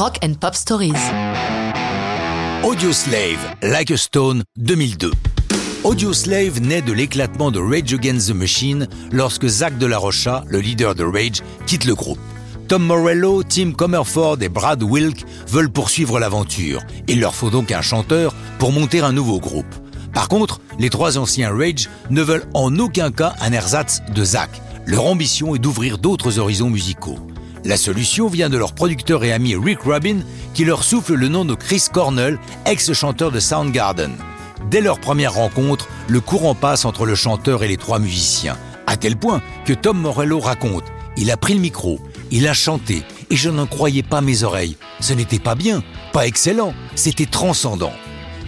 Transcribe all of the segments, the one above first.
Rock and Pop Stories. Audioslave, Like a Stone, 2002. Audioslave naît de l'éclatement de Rage Against the Machine lorsque Zach de la Rocha, le leader de Rage, quitte le groupe. Tom Morello, Tim Comerford et Brad Wilk veulent poursuivre l'aventure. Il leur faut donc un chanteur pour monter un nouveau groupe. Par contre, les trois anciens Rage ne veulent en aucun cas un ersatz de Zach. Leur ambition est d'ouvrir d'autres horizons musicaux. La solution vient de leur producteur et ami Rick Rubin qui leur souffle le nom de Chris Cornell, ex-chanteur de Soundgarden. Dès leur première rencontre, le courant passe entre le chanteur et les trois musiciens. À tel point que Tom Morello raconte Il a pris le micro, il a chanté, et je n'en croyais pas mes oreilles. Ce n'était pas bien, pas excellent, c'était transcendant.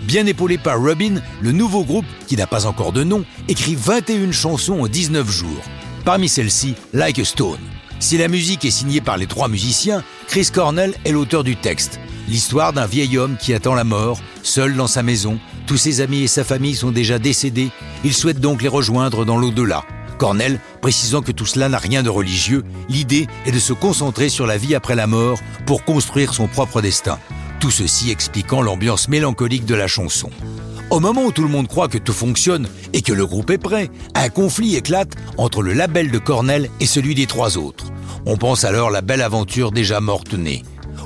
Bien épaulé par Rubin, le nouveau groupe, qui n'a pas encore de nom, écrit 21 chansons en 19 jours. Parmi celles-ci, Like a Stone. Si la musique est signée par les trois musiciens, Chris Cornell est l'auteur du texte. L'histoire d'un vieil homme qui attend la mort, seul dans sa maison. Tous ses amis et sa famille sont déjà décédés. Il souhaite donc les rejoindre dans l'au-delà. Cornell précisant que tout cela n'a rien de religieux, l'idée est de se concentrer sur la vie après la mort pour construire son propre destin. Tout ceci expliquant l'ambiance mélancolique de la chanson. Au moment où tout le monde croit que tout fonctionne et que le groupe est prêt, un conflit éclate entre le label de Cornell et celui des trois autres. On pense alors la belle aventure déjà morte née.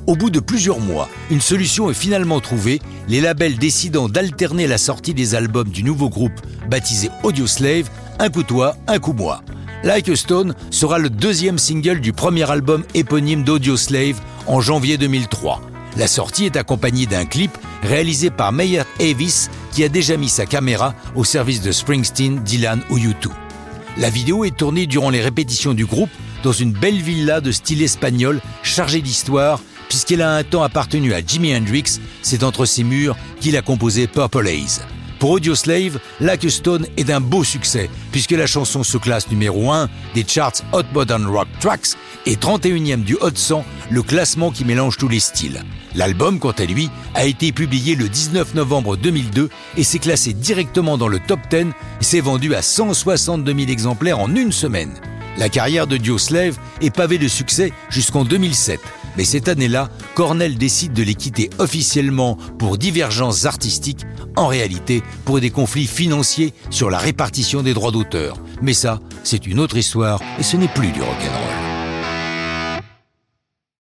Au bout de plusieurs mois, une solution est finalement trouvée, les labels décidant d'alterner la sortie des albums du nouveau groupe baptisé Audioslave, un coup toi, un coup moi. Like a Stone sera le deuxième single du premier album éponyme d'Audioslave en janvier 2003. La sortie est accompagnée d'un clip réalisé par Meyer Avis qui a déjà mis sa caméra au service de Springsteen, Dylan ou U2. La vidéo est tournée durant les répétitions du groupe dans une belle villa de style espagnol chargée d'histoire puisqu'elle a un temps appartenu à Jimi Hendrix, c'est entre ses murs qu'il a composé Purple Haze. Pour Audioslave, Stone est d'un beau succès, puisque la chanson se classe numéro 1 des charts Hot Modern Rock Tracks et 31e du Hot 100, le classement qui mélange tous les styles. L'album, quant à lui, a été publié le 19 novembre 2002 et s'est classé directement dans le top 10 et s'est vendu à 162 000 exemplaires en une semaine. La carrière de Dioslave est pavée de succès jusqu'en 2007. Mais cette année-là, Cornell décide de les quitter officiellement pour divergences artistiques, en réalité pour des conflits financiers sur la répartition des droits d'auteur. Mais ça, c'est une autre histoire et ce n'est plus du rock'n'roll.